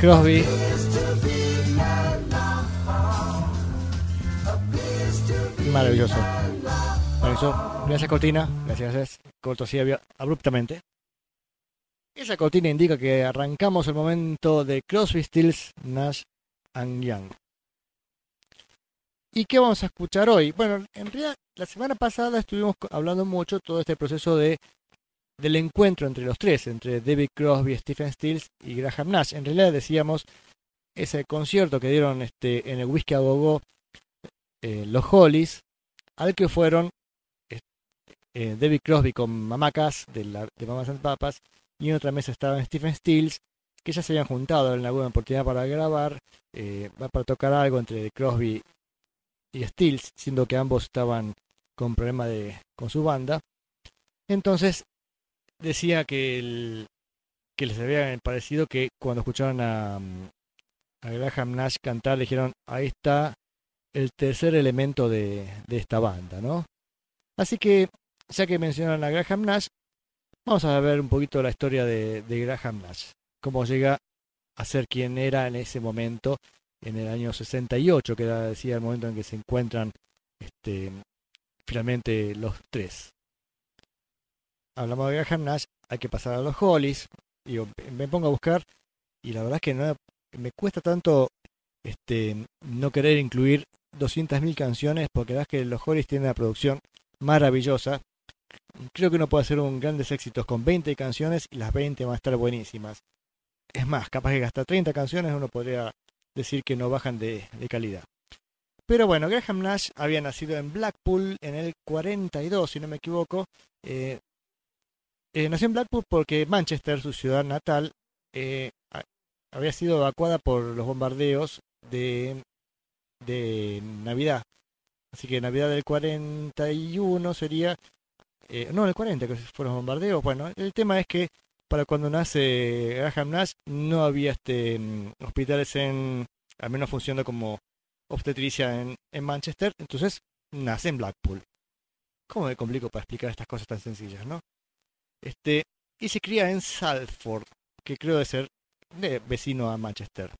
Crosby. Maravilloso. Maravilloso. Gracias cortina. Gracias, gracias. Corto así abruptamente. Esa cortina indica que arrancamos el momento de Crosby, Stills, Nash and Young. ¿Y qué vamos a escuchar hoy? Bueno, en realidad la semana pasada estuvimos hablando mucho todo este proceso de del encuentro entre los tres, entre David Crosby, Stephen Stills y Graham Nash. En realidad decíamos ese concierto que dieron este, en el Whisky a eh, los Hollies, al que fueron eh, eh, David Crosby con Mamacas de, la, de Mamas and Papas y en otra mesa estaban Stephen Stills, que ya se habían juntado en alguna oportunidad para grabar, eh, para tocar algo entre Crosby y Stills, siendo que ambos estaban con problemas de, con su banda. Entonces decía que, el- que les había parecido que cuando escucharon a, mm, a Graham Nash cantar, le dijeron, ahí está el tercer elemento de, de esta banda, ¿no? Así que, ya que mencionaron a Graham Nash, vamos a ver un poquito la historia de, de Graham Nash, cómo llega a ser quien era en ese momento, en el año 68, que decía, el momento en que se encuentran este, finalmente los tres hablamos de Graham Nash, hay que pasar a los Hollies. Y me pongo a buscar y la verdad es que no, me cuesta tanto este, no querer incluir 200.000 canciones porque la verdad es que los Hollies tienen una producción maravillosa. Creo que uno puede hacer un grandes éxitos con 20 canciones y las 20 van a estar buenísimas. Es más, capaz que hasta 30 canciones uno podría decir que no bajan de, de calidad. Pero bueno, Graham Nash había nacido en Blackpool en el 42, si no me equivoco. Eh, eh, nació en Blackpool porque Manchester, su ciudad natal, eh, había sido evacuada por los bombardeos de, de Navidad. Así que Navidad del 41 sería... eh, no, el 40 que fueron los bombardeos. Bueno, el tema es que para cuando nace Graham Nash no había este mm, hospitales en... al menos funcionando como obstetricia en, en Manchester. Entonces nace en Blackpool. ¿Cómo me complico para explicar estas cosas tan sencillas, no? Este, y se cría en Salford, que creo de ser de vecino a Manchester.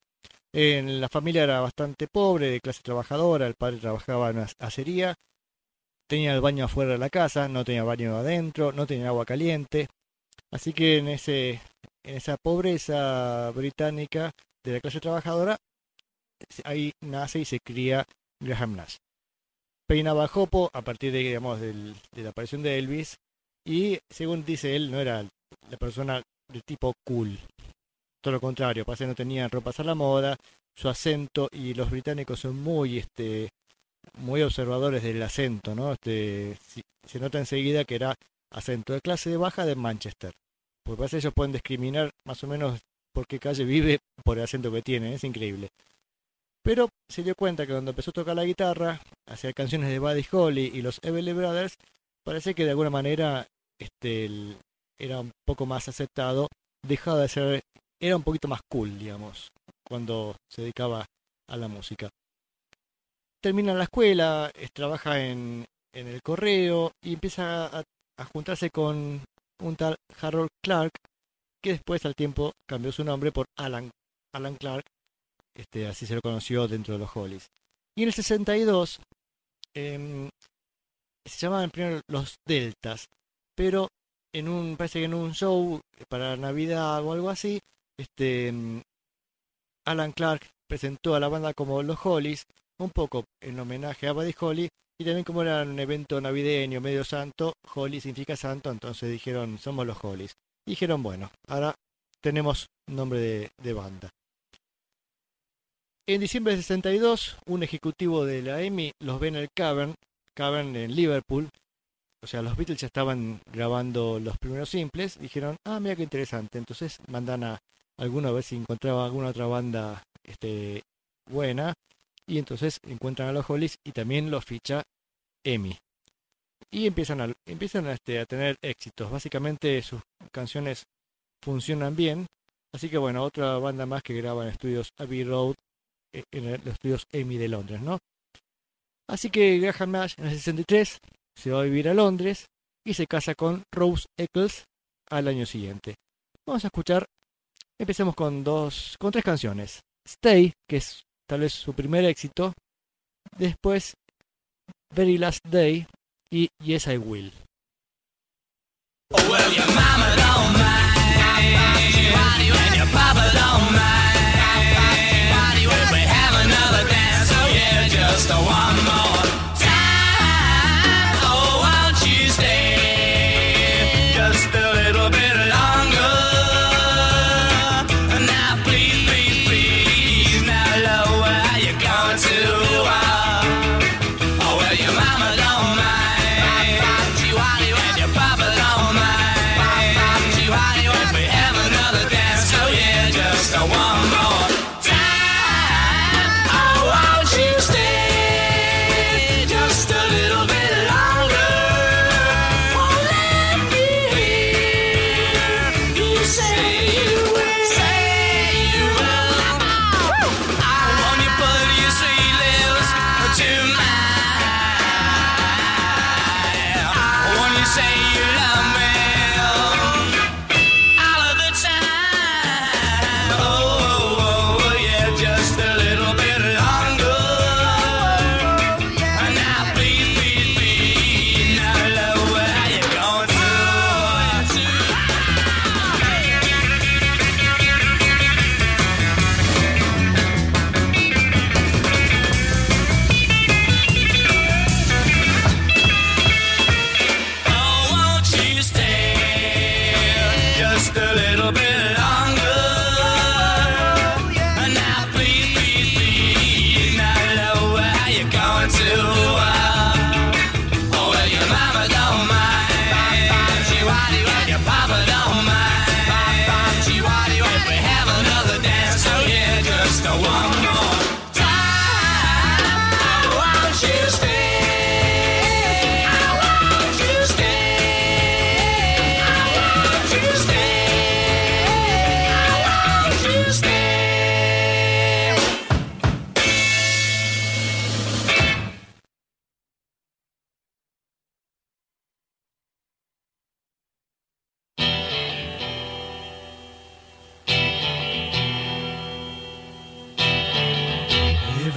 En la familia era bastante pobre, de clase trabajadora, el padre trabajaba en una acería, tenía el baño afuera de la casa, no tenía baño adentro, no tenía agua caliente. Así que en ese en esa pobreza británica de la clase trabajadora, ahí nace y se cría Graham Nash. Peinaba jopo a partir de, digamos, de la aparición de Elvis y según dice él, no era la persona de tipo cool. Todo lo contrario, parece que no tenía ropas a la moda, su acento y los británicos son muy este muy observadores del acento, ¿no? Este, se nota enseguida que era acento de clase baja de Manchester. Porque parece que ellos pueden discriminar más o menos por qué calle vive por el acento que tiene, es increíble. Pero se dio cuenta que cuando empezó a tocar la guitarra, hacía canciones de Buddy Holly y los Everly Brothers, parece que de alguna manera este, era un poco más aceptado, dejaba de ser, era un poquito más cool, digamos, cuando se dedicaba a la música. Termina la escuela, es- trabaja en, en el correo y empieza a, juntarse con un tal Harold Clark, que después al tiempo cambió su nombre por Alan, Alan Clark, este, así se lo conoció dentro de los Hollies. Y en el 62 em, se llamaban primero los Deltas, pero en un, parece que en un show para Navidad o algo así, este mm, Alan Clark presentó a la banda como los Hollies, un poco en homenaje a Buddy Holly, y también como era un evento navideño medio santo, Holly significa santo, entonces dijeron, somos los Hollies. Dijeron, bueno, ahora tenemos nombre de, de banda. En diciembre de 62, un ejecutivo de la EMI los ve en el Cavern, En Liverpool. O sea, los Beatles ya estaban grabando los primeros simples. Dijeron, ah, mira qué interesante. Entonces mandan a alguno a ver si encontraba alguna otra banda este, buena. Y entonces encuentran a los Hollies y también los ficha EMI. Y empiezan a, empiezan a, este, a tener éxitos. Básicamente sus canciones funcionan bien. Así que bueno, otra banda más que graba en estudios Abbey Road eh, en los estudios EMI de Londres, ¿no? Así que Graham Nash en el 63 se va a vivir a Londres y se casa con Rose Eccles al año siguiente. Vamos a escuchar, empecemos con dos, con tres canciones. Stay, que es tal vez su primer éxito, después Very Last Day y Yes I Will.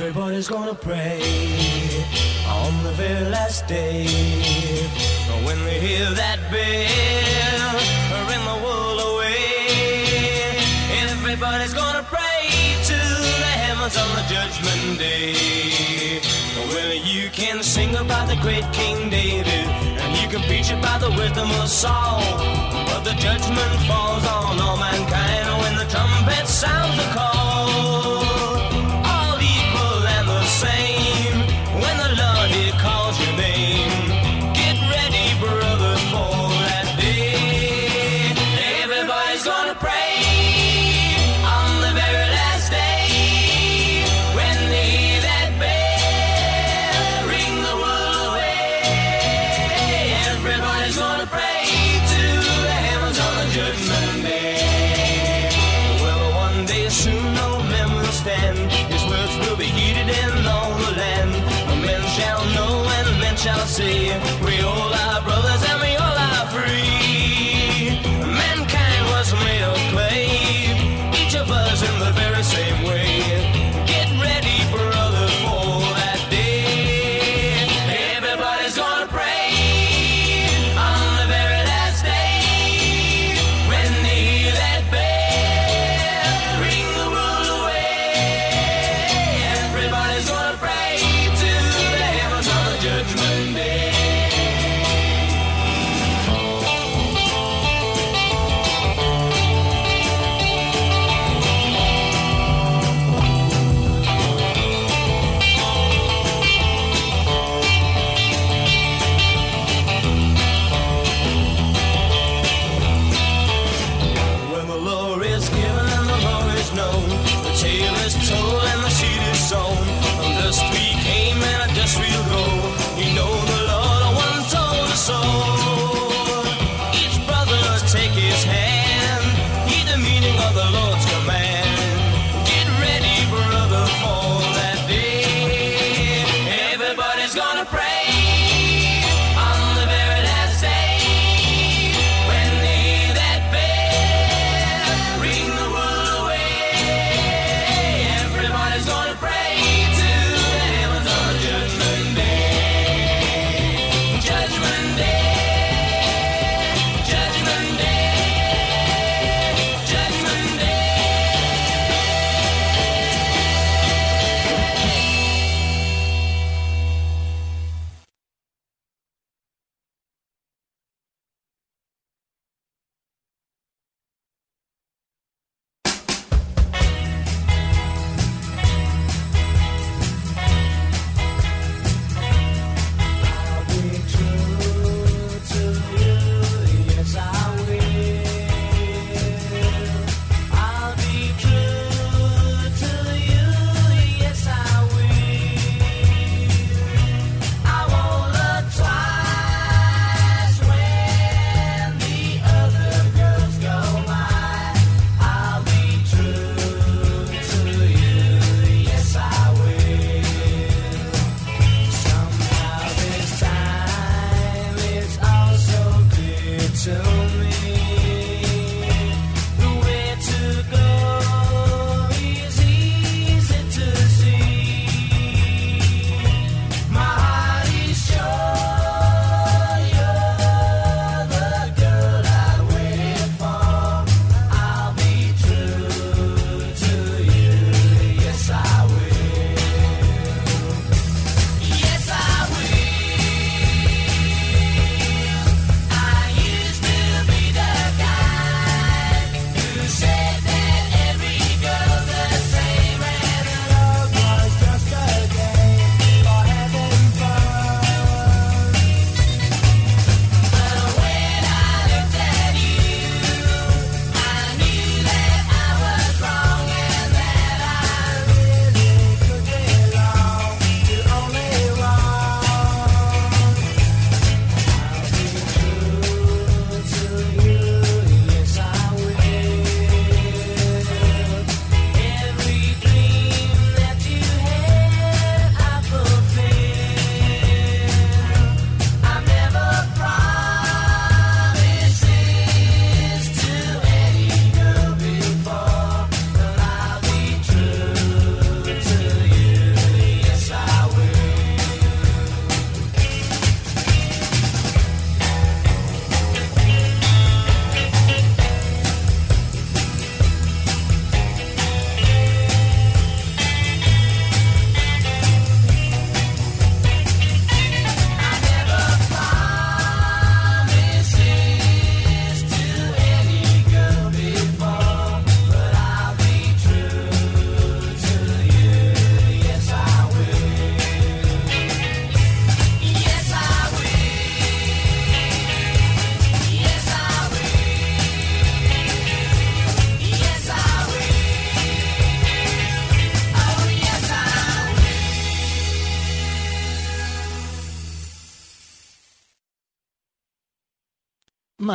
Everybody's gonna pray on the very last day. When they hear that bell, ring the world away. Everybody's gonna pray to the heavens on the judgment day. Well, you can sing about the great King David, and you can preach about the wisdom of Saul. But the judgment falls on all mankind when the trumpet sounds the call.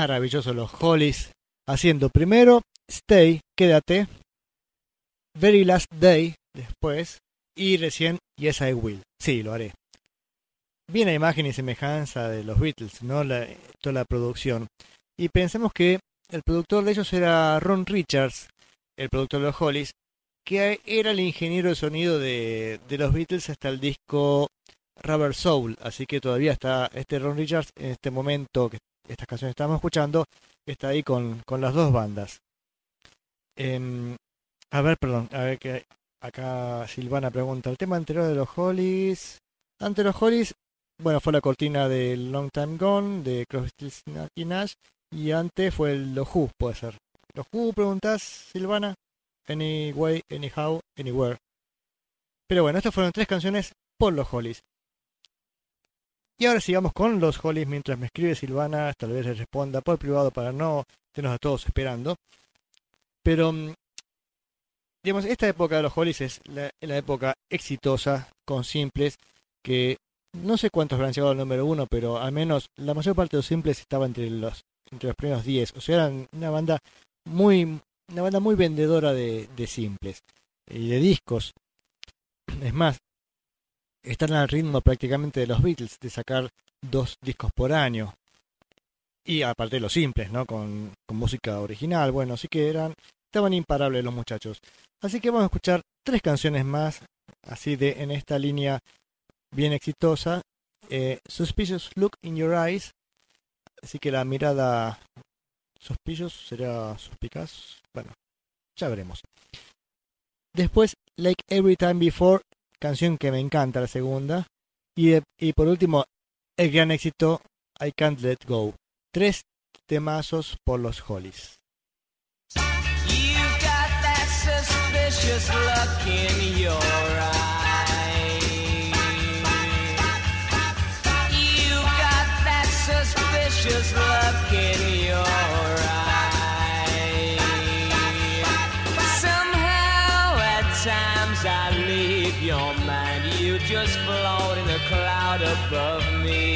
Maravillosos los Hollies haciendo primero Stay, quédate, Very Last Day después y recién Yes I Will. Sí, lo haré. Viene imagen y semejanza de los Beatles, ¿no? La, toda la producción. Y pensemos que el productor de ellos era Ron Richards, el productor de los Hollies, que era el ingeniero de sonido de, de los Beatles hasta el disco Rubber Soul. Así que todavía está este Ron Richards en este momento que estas canciones estamos escuchando, está ahí con, con las dos bandas. Em, a ver, perdón, a ver que acá Silvana pregunta, el tema anterior de los Hollies, ante los Hollies, bueno, fue la cortina de Long Time Gone, de Crosby, y Nash, y antes fue el Los Who, puede ser. Los Who, preguntas, Silvana, Anyway, Anyhow, Anywhere. Pero bueno, estas fueron tres canciones por los Hollies. Y ahora sigamos con los Hollies mientras me escribe Silvana, tal vez les responda por privado para no tenernos a todos esperando. Pero, mm, digamos, esta época de los Hollies es la, época exitosa, con simples, que no sé cuántos habrán llegado al número uno, pero al menos la mayor parte de los simples estaba entre los, entre los primeros 10. O sea, eran una banda muy, una banda muy vendedora de, de simples y de discos. Es más, están al ritmo prácticamente de los Beatles, de sacar dos discos por año. Y aparte de los simples, ¿no? Con, música original. Bueno, así que eran, estaban imparables los muchachos. Así que vamos a escuchar tres canciones más, así de en esta línea bien exitosa. Eh, Suspicious Look in Your Eyes. Así que la mirada suspicious será suspicaz. Bueno, ya veremos. Después, Like Every Time Before, canción que me encanta, la segunda. Y, y por último, el gran éxito, I Can't Let Go. Tres temazos por los Hollies. Suspicious look in cloud above me.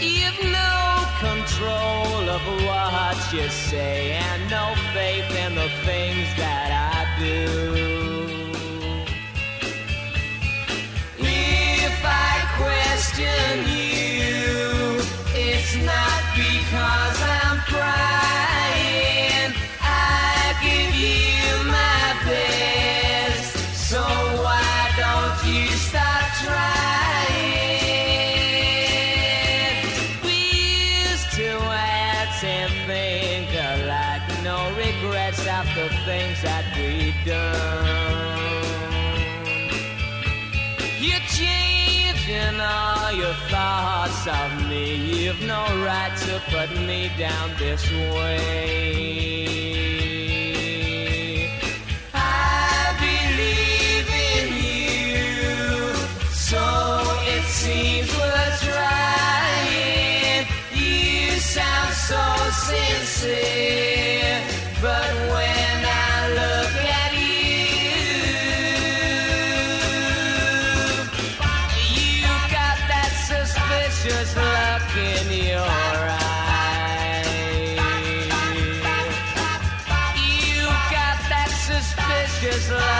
You've no control of what you say and no faith in the things that I do. If I question you, it's not because of me. You've no right to put me down this way. I believe in you, so it seems. You sound so sincere, but when suspicious look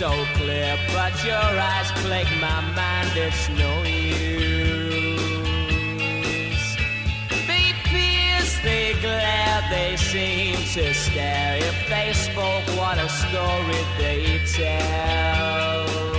so clear, but your eyes plague my mind, it's no use. They pierce, they glare, they seem to stare. If they spoke, what a story they tell.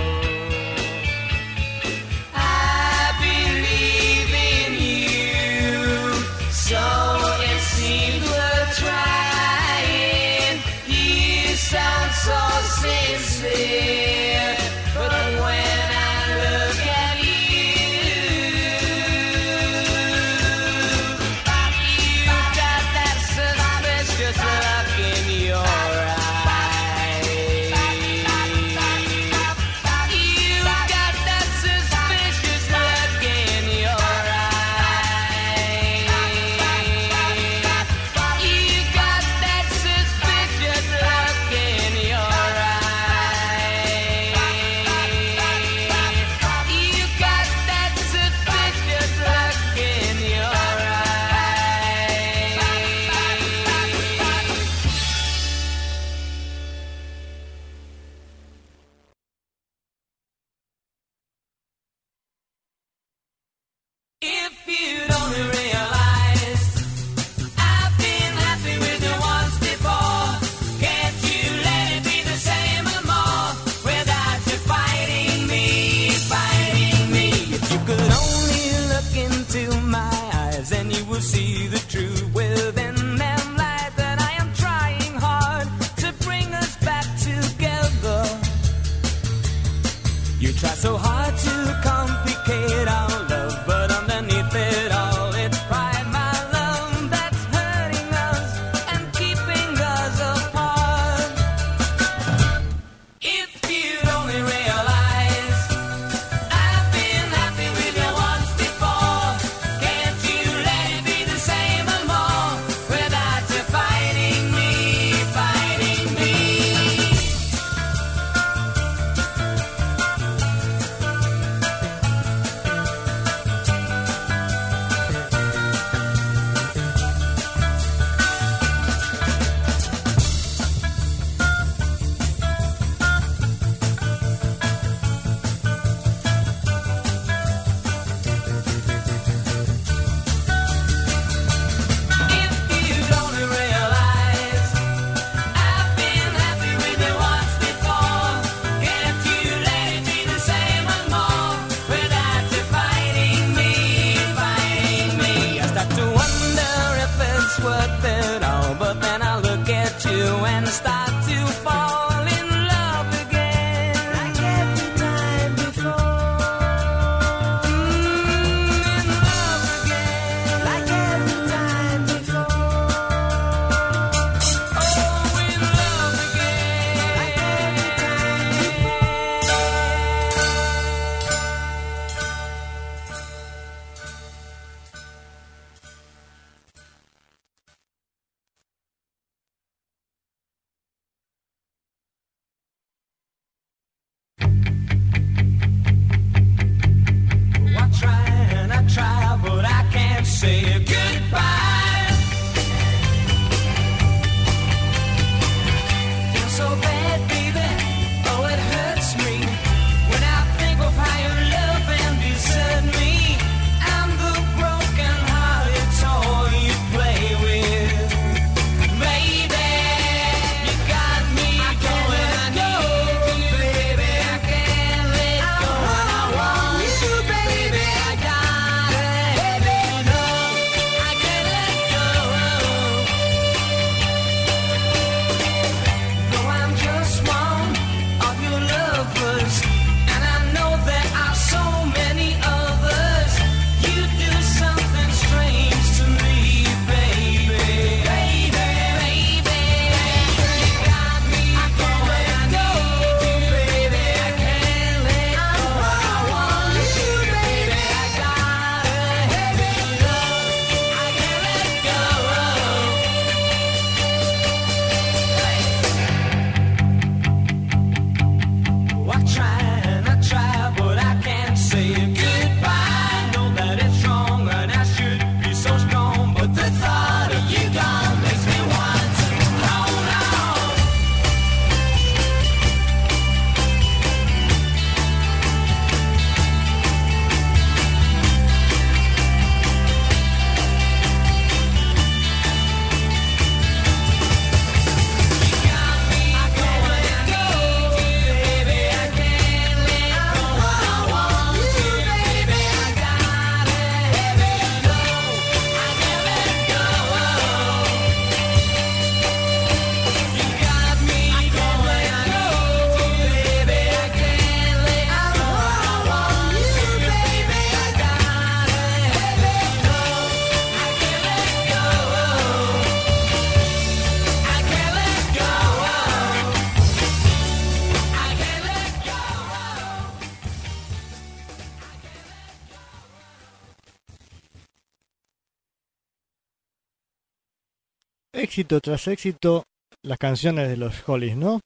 éxito tras éxito las canciones de los Hollies, ¿no?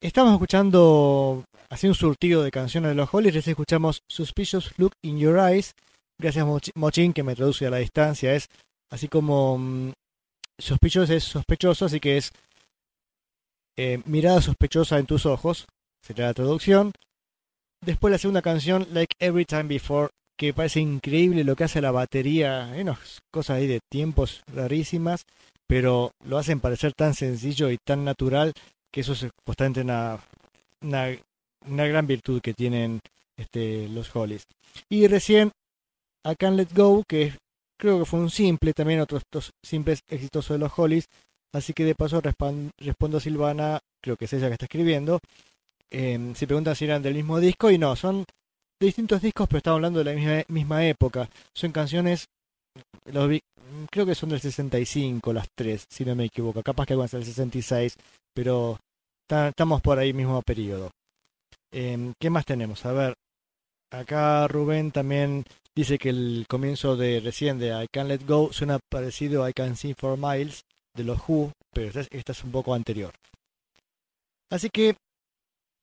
Estamos escuchando, así un surtido de canciones de los Hollies, les escuchamos Suspicious Look in Your Eyes, gracias Mochin que me traduce a la distancia, es así como mmm, es sospechoso, así que es eh, mirada sospechosa en tus ojos, sería la traducción. Después la segunda canción, Like Every Time Before, que parece increíble lo que hace la batería, hay unas cosas ahí de tiempos rarísimas, pero lo hacen parecer tan sencillo y tan natural que eso es constante una, una, gran virtud que tienen este, los Hollies. Y recién a Can Let Go, que creo que fue un simple, también otros dos simples exitosos de los Hollies, así que de paso respondo a Silvana, creo que es ella que está escribiendo, em, se preguntan si eran del mismo disco y no, son de distintos discos, pero estamos hablando de la misma, misma época. Son canciones, los vi- creo que son del 65 las tres, si no me equivoco. Capaz que algunas del 66, pero ta- estamos por ahí mismo periodo. Eh, ¿Qué más tenemos? A ver, acá Rubén también dice que el comienzo de recién de I Can't Let Go suena parecido a I Can See For Miles de los Who, pero esta es, un poco anterior. Así que,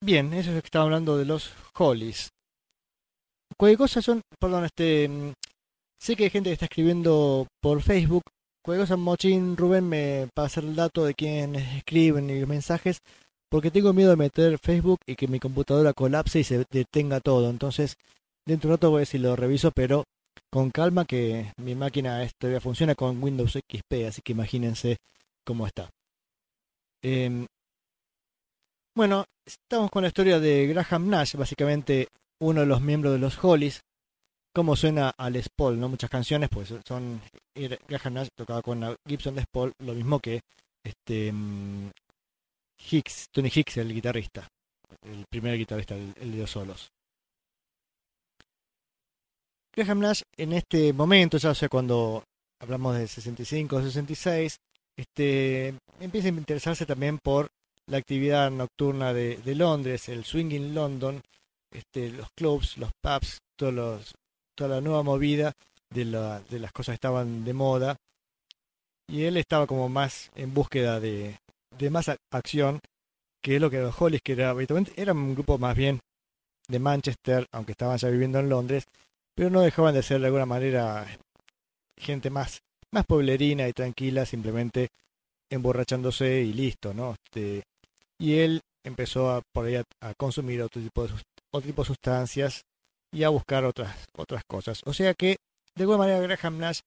bien, eso es lo que estaba hablando de los Hollies. Cualquier cosa son, perdón, este, mm, sé que hay gente que está escribiendo por Facebook. Cualquier cosa, Mochín, Rubén, me pasa el dato de quiénes escriben y los mensajes, porque tengo miedo de meter Facebook y que mi computadora colapse y se detenga todo. Entonces, dentro de un rato voy a si lo reviso, pero con calma que mi máquina todavía funciona con Windows XP, así que imagínense cómo está. Em, bueno, estamos con la historia de Graham Nash, básicamente uno de los miembros de los Hollies. Cómo suena a Les Paul, ¿no? Muchas canciones, pues son. Graham Nash tocaba con Gibson Les Paul, lo mismo que este mm, Hicks, Tony Hicks, el guitarrista, el primer guitarrista, el, el de los solos. Graham Nash en este momento, ya o sea, cuando hablamos de 65, 66, este, empieza a interesarse también por la actividad nocturna de, de Londres, el swinging London, este, los clubs, los pubs, todos los, toda la nueva movida de, la- las cosas estaban de moda. Y él estaba como más en búsqueda de, más ac- acción, que lo que los Hollies, que era, era un grupo más bien de Manchester, aunque estaban ya viviendo en Londres, pero no dejaban de ser de alguna manera gente más, más pueblerina y tranquila, simplemente emborrachándose y listo, ¿no? Este, y él empezó a, por ahí a, consumir otro tipo, de, otro tipo de sustancias y a buscar otras, otras cosas. O sea que, de alguna manera, Graham Nash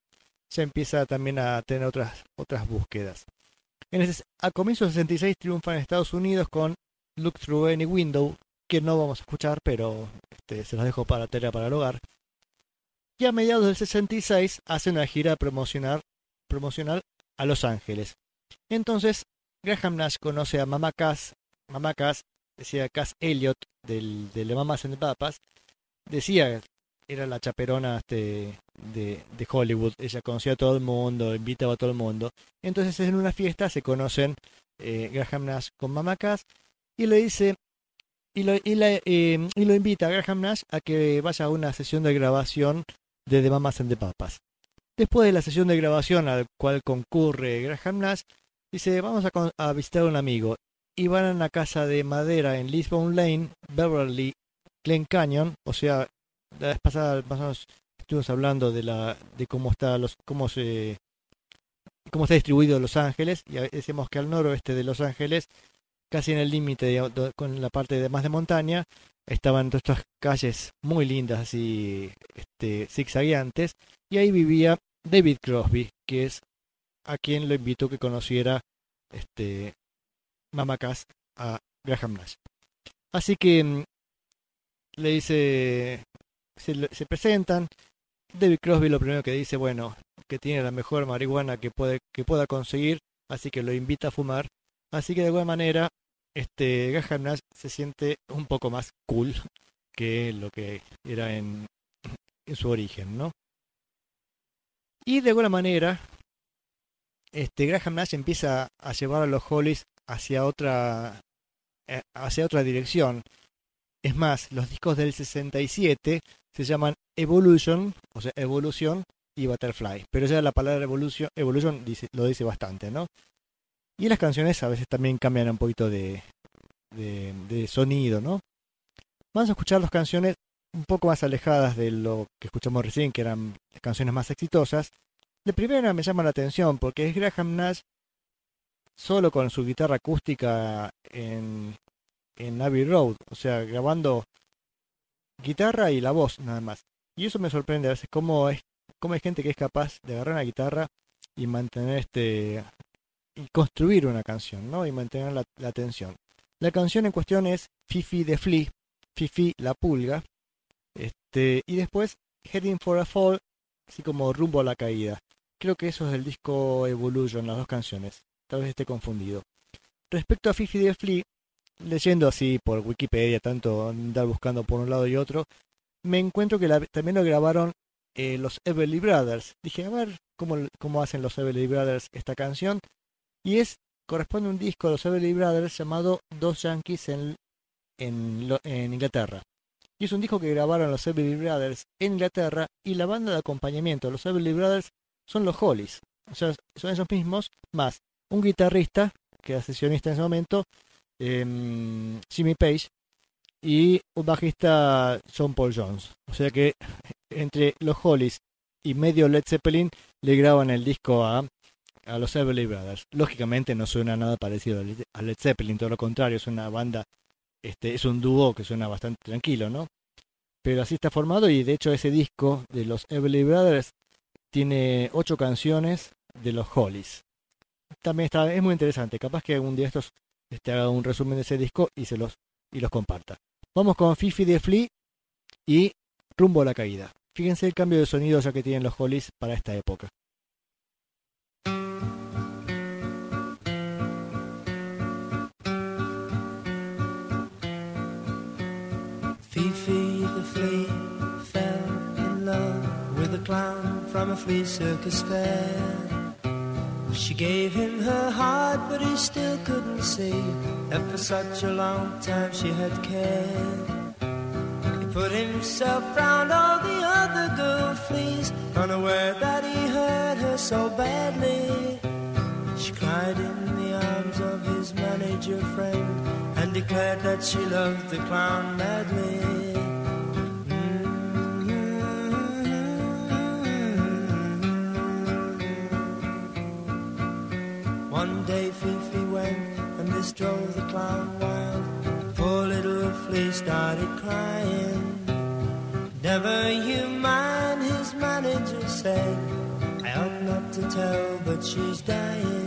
se empieza también a tener otras, otras búsquedas. En ese- a comienzos del 66 triunfa en Estados Unidos con Look Through Any Window, que no vamos a escuchar, pero este, se los dejo para tarea para el hogar. Y a mediados del 66 hace una gira promocional, promocional a Los Ángeles. Entonces, Graham Nash conoce a Mama Cass, Mama Cass, decía Cass Elliot del, de Mamas and the Papas, decía, era la chaperona este, de, de Hollywood, ella conocía a todo el mundo, invitaba a todo el mundo. Entonces en una fiesta se conocen eh, Graham Nash con Cass y le dice, y lo, y, la- eh, y lo invita a Graham Nash a que vaya a una sesión de grabación de The Mamas and the Papas. Después de la sesión de grabación al cual concurre Graham Nash, dice, vamos a, a visitar a un amigo. Y van a una casa de madera en Lisbon Lane, Beverly, Glen Canyon. O sea, la vez pasada más o menos estuvimos hablando de la de cómo está los cómo se cómo está distribuido Los Ángeles y decíamos que al noroeste de Los Ángeles casi en el límite con la parte de más de montaña estaban todas estas calles muy lindas así este zigzagueantes y ahí vivía David Crosby que es a quien lo invitó que conociera este Mama Cass a Graham Nash. Así que mm, le dice se presentan. David Crosby lo primero que dice bueno que tiene la mejor marihuana que puede que pueda conseguir así que lo invita a fumar así que de alguna manera este Graham Nash se siente un poco más cool que lo que era en, en su origen no y de alguna manera este Graham Nash empieza a llevar a los Hollies hacia otra eh, hacia otra dirección es más, los discos del 67 se llaman Evolution, o sea, Evolución y Butterfly. Pero ya la palabra Evolution, Evolution lo dice bastante, ¿no? Y las canciones a veces también cambian un poquito de, de, sonido, ¿no? Vamos a escuchar las canciones un poco más alejadas de lo que escuchamos recién, que eran canciones más exitosas. La primera me llama la atención porque es Graham Nash solo con su guitarra acústica en, en Abbey Road, o sea, grabando guitarra y la voz nada más. Y eso me sorprende a veces cómo es cómo hay gente que es capaz de agarrar una guitarra y mantener este y construir una canción, ¿no? Y mantener la, la atención. La canción en cuestión es Fifi the Flea, Fifi la pulga. Este, y después Heading for a Fall así como rumbo a la caída. Creo que eso es del disco Evolution, las dos canciones. Tal vez esté confundido. Respecto a Fifi de Flea, leyendo así por Wikipedia, tanto andar buscando por un lado y otro, me encuentro que también lo grabaron eh, los Everly Brothers. Dije, a ver cómo, cómo hacen los Everly Brothers esta canción. Y es corresponde a un disco de los Everly Brothers llamado Dos Yankees en, en, en Inglaterra. Y es un disco que grabaron los Everly Brothers en Inglaterra y la banda de acompañamiento de los Everly Brothers son los Hollies. O sea, son ellos mismos más un guitarrista que era sesionista en ese momento, em, Jimmy Page, y un bajista John Paul Jones. O sea que entre los Hollies y medio Led Zeppelin le graban el disco a, a los Everly Brothers. Lógicamente no suena nada parecido a Led- Zeppelin, todo lo contrario, es una banda, este, es un dúo que suena bastante tranquilo, ¿no? Pero así está formado y de hecho ese disco de los Everly Brothers tiene ocho canciones de los Hollies. También está, es muy interesante, capaz que algún día estos este, haga un resumen de ese disco y se los y los comparta. Vamos con Fifi de Flea y Rumbo a la caída. Fíjense el cambio de sonido ya que tienen los Hollies para esta época. Fifi the flea fell in love with a clown from a flea circus fair. She gave him her heart, but he still couldn't see that for such a long time she had cared. He put himself round all the other girl fleas, unaware that he hurt her so badly. She cried in the arms of his manager friend and declared that she loved the clown madly. One day Fifi went and this drove the clown wild. Poor little flea started crying. Never you mind, his manager said. I ought not to tell, but she's dying. Dying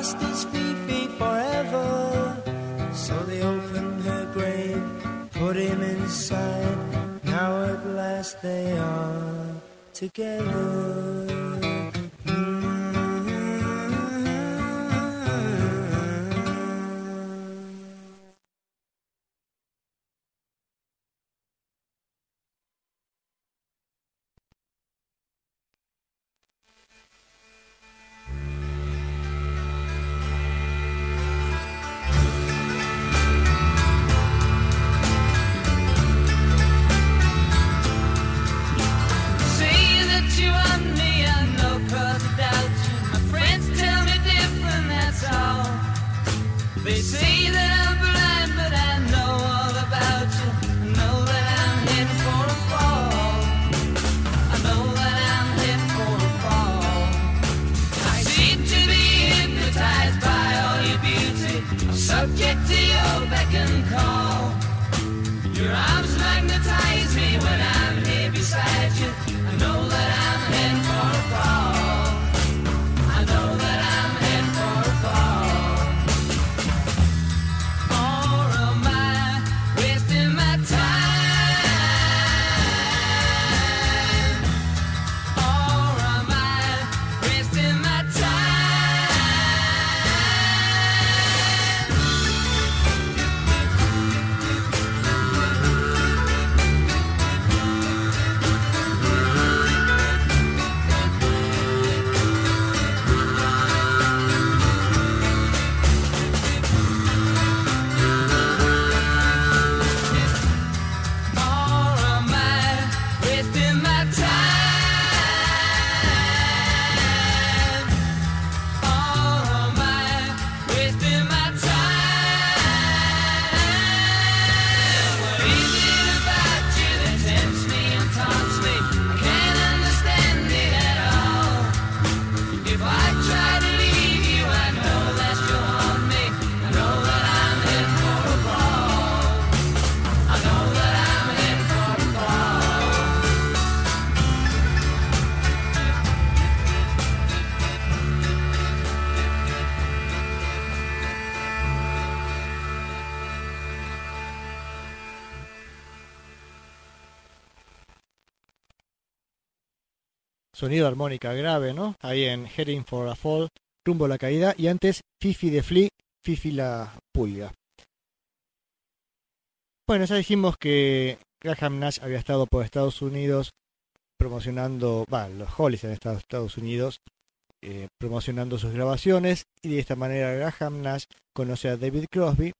Lost his Fifi forever. So they opened her grave, put him inside. Now at last they are together. Sonido armónica grave, ¿no? Ahí en Heading for a Fall, rumbo a la caída, y antes Fifi de Flea, Fifi la pulga. Bueno, ya dijimos que Graham Nash había estado por Estados Unidos promocionando, va, los Hollies en Estados Estados Unidos, eh, promocionando sus grabaciones, y de esta manera Graham Nash conoce a David Crosby,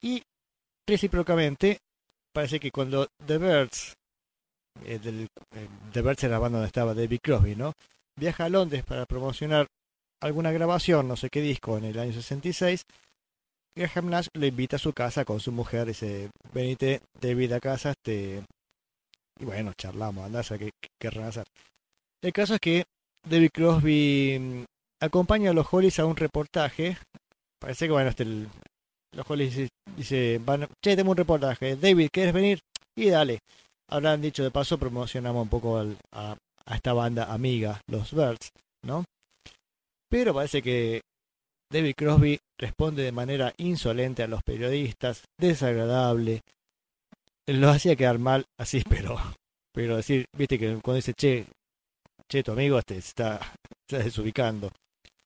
y recíprocamente, parece que cuando The Birds, eh, eh, Birds era la banda donde estaba David Crosby, ¿no? Viaja a Londres para promocionar alguna grabación, no sé qué disco, en el año 66, Graham Nash lo invita a su casa con su mujer, dice, venite David a casa, este... y bueno, charlamos, andás a qué querrán. El caso es que David Crosby mm, acompaña a los Hollies a un reportaje, parece que bueno, este, el- los Hollies dice, van, che, tengo un reportaje, David, ¿quieres venir? Y dale. Habrán dicho de paso, promocionamos un poco al- a, a esta banda amiga, los Birds, ¿no? Pero parece que David Crosby responde de manera insolente a los periodistas, desagradable. Lo hacía quedar mal así, pero, pero decir, viste que cuando dice, che, che, tu amigo este está, está desubicando.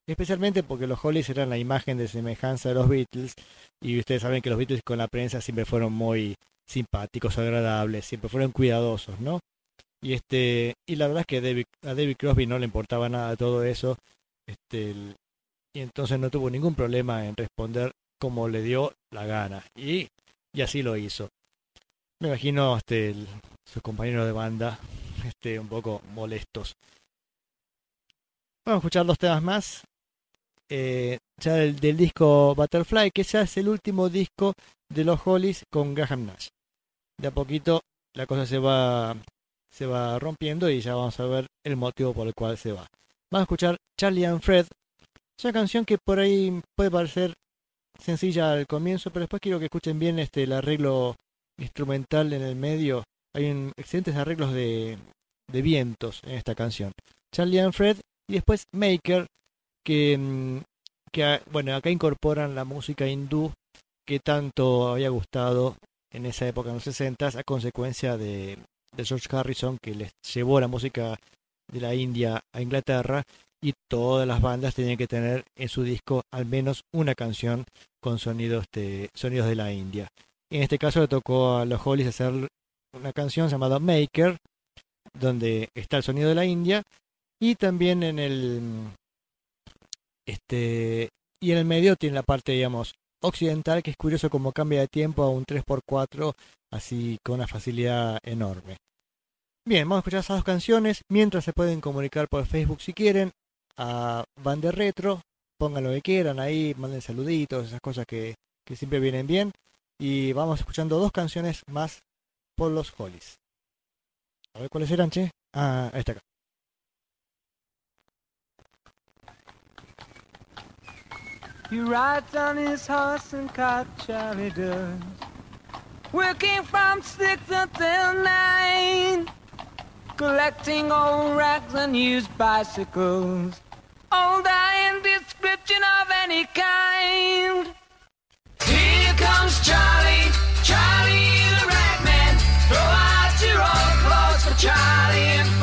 Especialmente porque los Hollies eran la imagen de semejanza de los Beatles y ustedes saben que los Beatles con la prensa siempre fueron muy simpáticos, agradables, siempre fueron cuidadosos, ¿no? Y este y la verdad es que David- a David Crosby no le importaba nada todo eso, este y entonces no tuvo ningún problema en responder como le dio la gana y, y así lo hizo. Me imagino este sus compañeros de banda este un poco molestos. Vamos a escuchar dos temas más. eh, ya del, del disco Butterfly, que ya es el último disco de los Hollies con Graham Nash. De a poquito la cosa se va se va rompiendo y ya vamos a ver el motivo por el cual se va. Vamos a escuchar Charlie and Fred. Es una canción que por ahí puede parecer sencilla al comienzo, pero después quiero que escuchen bien este el arreglo instrumental en el medio. Hay un- excelentes arreglos de, de vientos en esta canción. Charlie and Fred y después Maker, que, mm, que ah, bueno, acá incorporan la música hindú que tanto había gustado en esa época, en los 60 a consecuencia de, de George Harrison, que les llevó la música de la India a Inglaterra y todas las bandas tenían que tener en su disco al menos una canción con sonidos de, sonidos de la India. En este caso le tocó a los Hollies hacer una canción llamada Maker, donde está el sonido de la India, y también en el este y en el medio tiene la parte, digamos, occidental, que es curioso como cambia de tiempo a un 3x4, así con una facilidad enorme. Bien, vamos a escuchar esas dos canciones, mientras se pueden comunicar por Facebook si quieren, a Bande Retro, pongan lo que quieran ahí, manden saluditos, esas cosas que, que siempre vienen bien, y vamos escuchando dos canciones más por los Hollies. A ver cuáles eran, che. Ah, esta acá. He rides on his horse and cart, Charlie does. Working from six until nine. Collecting old rags and used bicycles. Old iron description of any kind. Here comes Charlie, Charlie the ragman. Throw out your old clothes for Charlie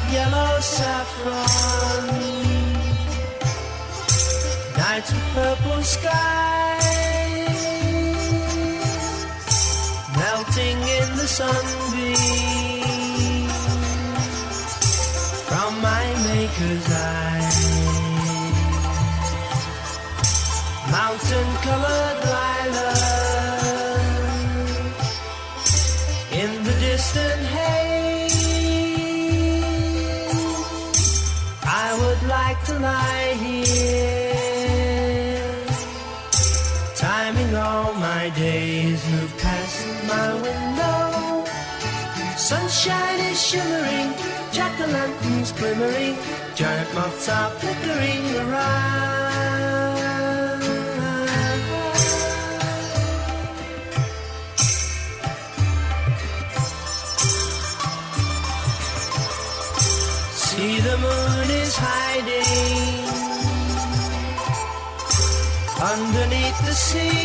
of yellow saffron, nights with purple skies, melting in the sunbeam from my maker's eyes. Mountain colored are flickering around. See the moon is hiding underneath the sea.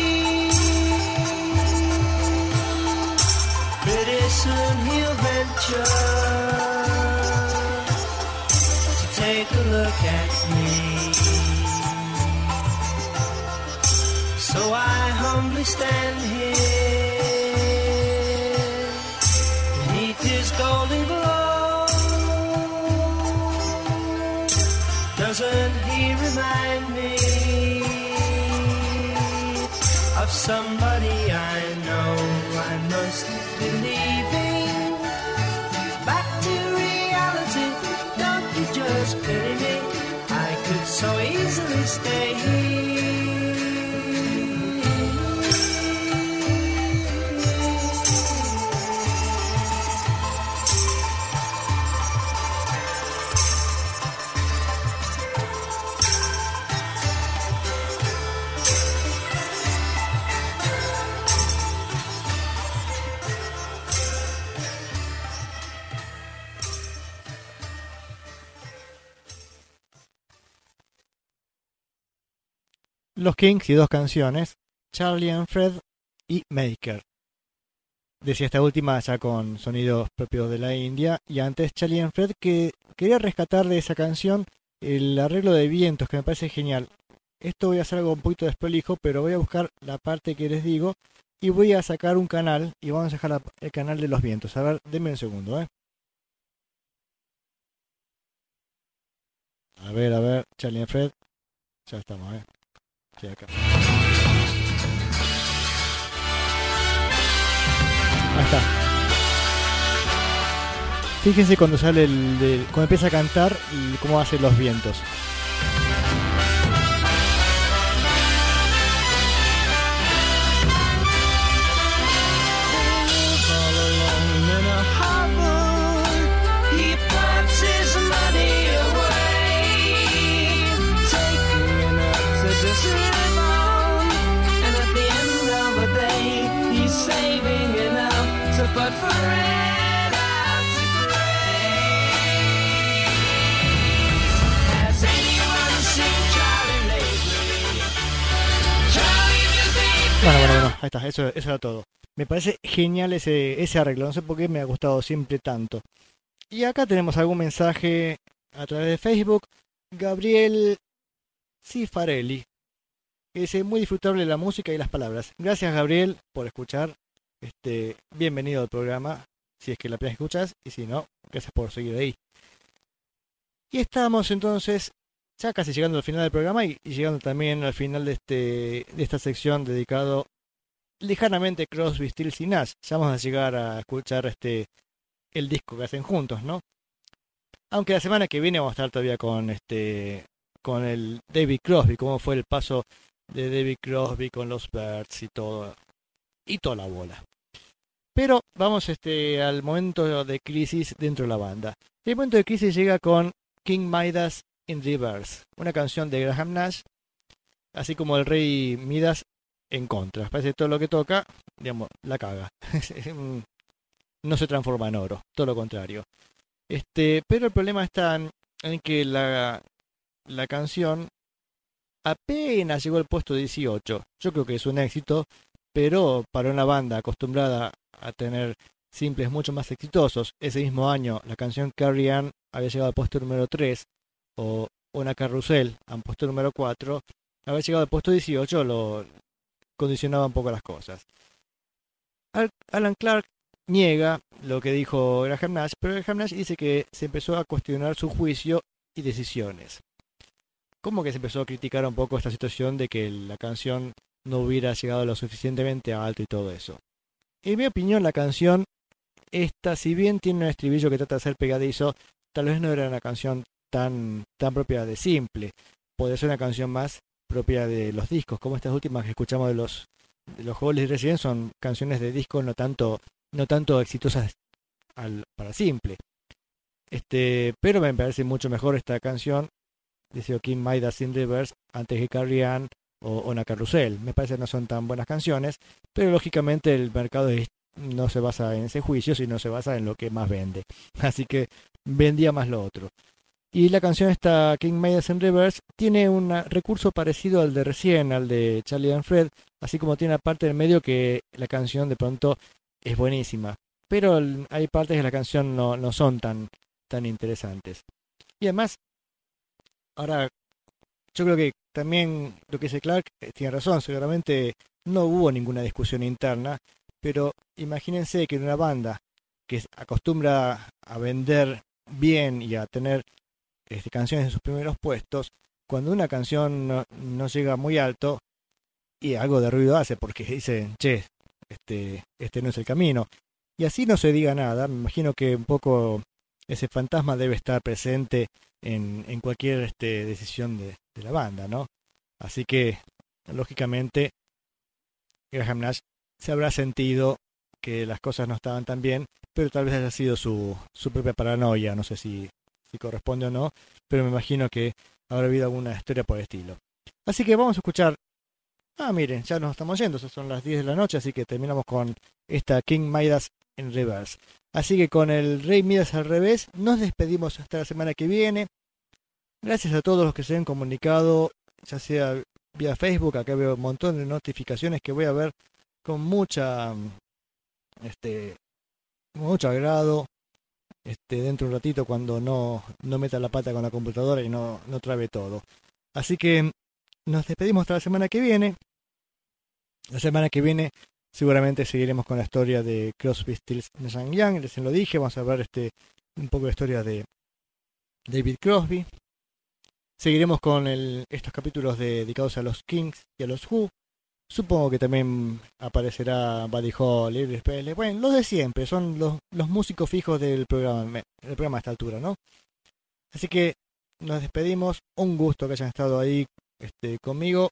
Stand here beneath his golden glow. Doesn't he remind me of somebody I know? I must be leaving back to reality. Don't you just pity me? I could so easily stay Los Kings y dos canciones, Charlie and Fred y Maker. Decía esta última ya con sonidos propios de la India y antes Charlie and Fred que quería rescatar de esa canción el arreglo de vientos que me parece genial. Esto voy a hacer algo un poquito desprolijo, pero voy a buscar la parte que les digo y voy a sacar un canal y vamos a dejar el canal de los vientos. A ver, denme un segundo, ¿eh? A ver, a ver, Charlie and Fred. Ya estamos, ¿eh? Sí, acá. Fíjense cuando sale el, de- cuando empieza a cantar y cómo hacen los vientos. Bueno, bueno, bueno, ahí está, eso, eso era todo. Me parece genial ese, ese arreglo, no sé por qué me ha gustado siempre tanto. Y acá tenemos algún mensaje a través de Facebook. Gabriel Cifarelli, que dice muy disfrutable la música y las palabras. Gracias Gabriel por escuchar. Este, bienvenido al programa, si es que la primera escuchas, y si no, gracias por seguir ahí. Y estamos entonces ya casi llegando al final del programa y, y llegando también al final de, este, de esta sección dedicado lejanamente Crosby, Stills y Nash. Ya vamos a llegar a escuchar este el disco que hacen juntos, ¿no? Aunque la semana que viene vamos a estar todavía con este con el David Crosby, cómo fue el paso de David Crosby con los Birds y todo y toda la bola. Pero vamos este al momento de crisis dentro de la banda. El momento de crisis llega con King Midas in Reverse, una canción de Graham Nash, así como el rey Midas en contra. Parece que todo lo que toca, digamos, la caga. no se transforma en oro, todo lo contrario. Este, pero el problema está en, en que la, la canción apenas llegó al puesto 18. Yo creo que es un éxito, pero para una banda acostumbrada a tener simples mucho más exitosos, ese mismo año la canción Carry On había llegado al puesto número 3, o una carrusel al puesto número 4, haber llegado al puesto 18 lo condicionaba un poco las cosas. Al- Alan Clark niega lo que dijo Graham Nash, pero Graham Nash dice que se empezó a cuestionar su juicio y decisiones. Como que se empezó a criticar un poco esta situación de que la canción no hubiera llegado lo suficientemente alto y todo eso. En mi opinión, la canción, esta, si bien tiene un estribillo que trata de ser pegadizo, tal vez no era una canción tan, tan propia de simple. Podría ser una canción más propia de los discos, como estas últimas que escuchamos de los de los Hollies recién son canciones de disco no tanto no tanto exitosas al, para simple. Este, pero me parece mucho mejor esta canción de King Midas in Reverse antes que Carry On o Ona Carrusel. Me parece que no son tan buenas canciones, pero lógicamente el mercado no se basa en ese juicio, sino se basa en lo que más vende. Así que vendía más lo otro. Y la canción esta King Midas in Reverse tiene un recurso parecido al de recién, al de Charlie and Fred, así como tiene una parte del medio que la canción de pronto es buenísima. Pero hay partes de la canción no, no son tan, tan interesantes. Y además, ahora yo creo que también lo que dice Clark eh, tiene razón, seguramente no hubo ninguna discusión interna, pero imagínense que en una banda que acostumbra a vender bien y a tener este, canciones en sus primeros puestos, cuando una canción no, no llega muy alto y algo de ruido hace porque dicen, che, este, este no es el camino. Y así no se diga nada, me imagino que un poco ese fantasma debe estar presente en, en cualquier este, decisión de, de la banda, ¿no? Así que, lógicamente, Graham Nash se habrá sentido que las cosas no estaban tan bien, pero tal vez haya sido su, su propia paranoia, no sé si, si corresponde o no, pero me imagino que habrá habido alguna historia por el estilo. Así que vamos a escuchar. Ah, miren, ya nos estamos yendo, son las 10 de la noche, así que terminamos con esta King Midas en reverse. Así que con el Rey Midas al revés, nos despedimos hasta la semana que viene. Gracias a todos los que se han comunicado, ya sea vía Facebook, acá veo un montón de notificaciones que voy a ver con mucha este mucho agrado este dentro de un ratito cuando no, no meta la pata con la computadora y no, no trabe todo. Así que nos despedimos hasta la semana que viene. La semana que viene seguramente seguiremos con la historia de Crosby, Stills, Nash Young. Recién lo dije, vamos a ver este un poco de historia de David Crosby. Seguiremos con el- estos capítulos de- dedicados a los Kings y a los Who. Supongo que también aparecerá Buddy Holly, Elvis. Bueno, los de siempre, son los, los músicos fijos del programa, del programa a esta altura, ¿no? Así que nos despedimos. Un gusto que hayan estado ahí este, conmigo.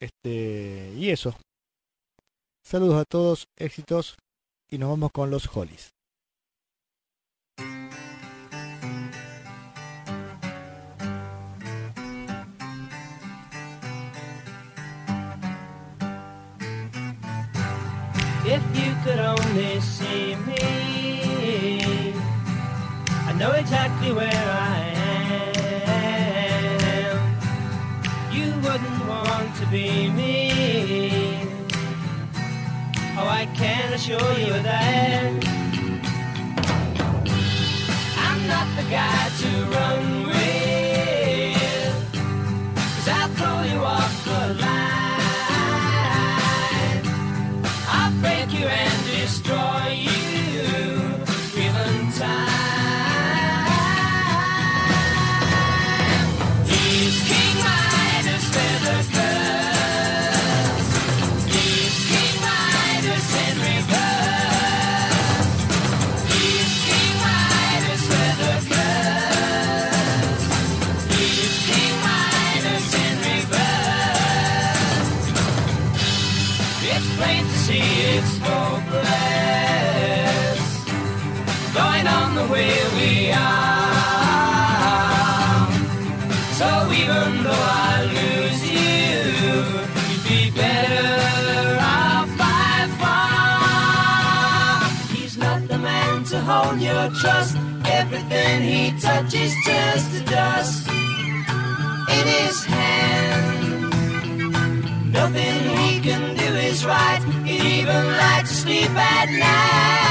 Este, y eso. Saludos a todos, éxitos. Y nos vamos con los Hollies. If you could only see me, I know exactly where I am. You wouldn't want to be me. Oh, I can assure you that. I'm not the guy to run or trust. Everything he touches turns to dust in his hand. Nothing he can do is right. He'd even like to sleep at night,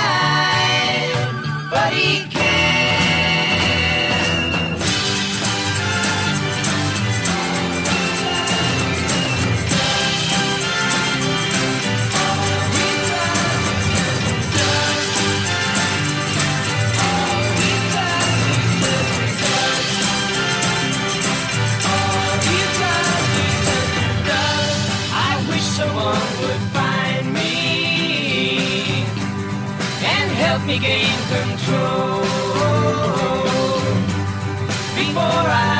but he can't. me gain control. Before I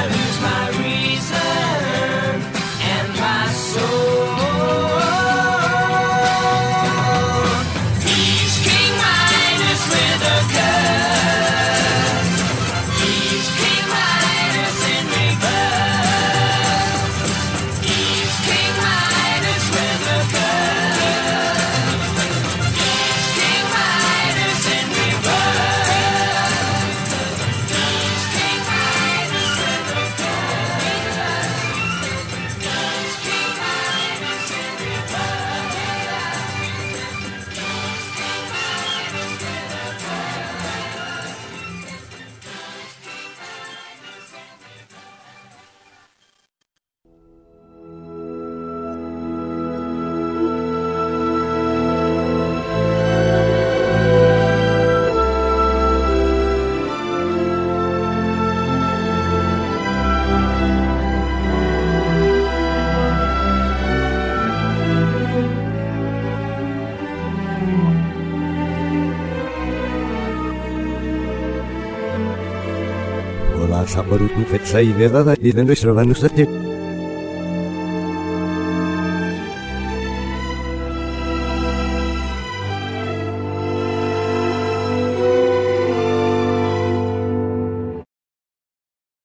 Betsaide Dada y de nuestro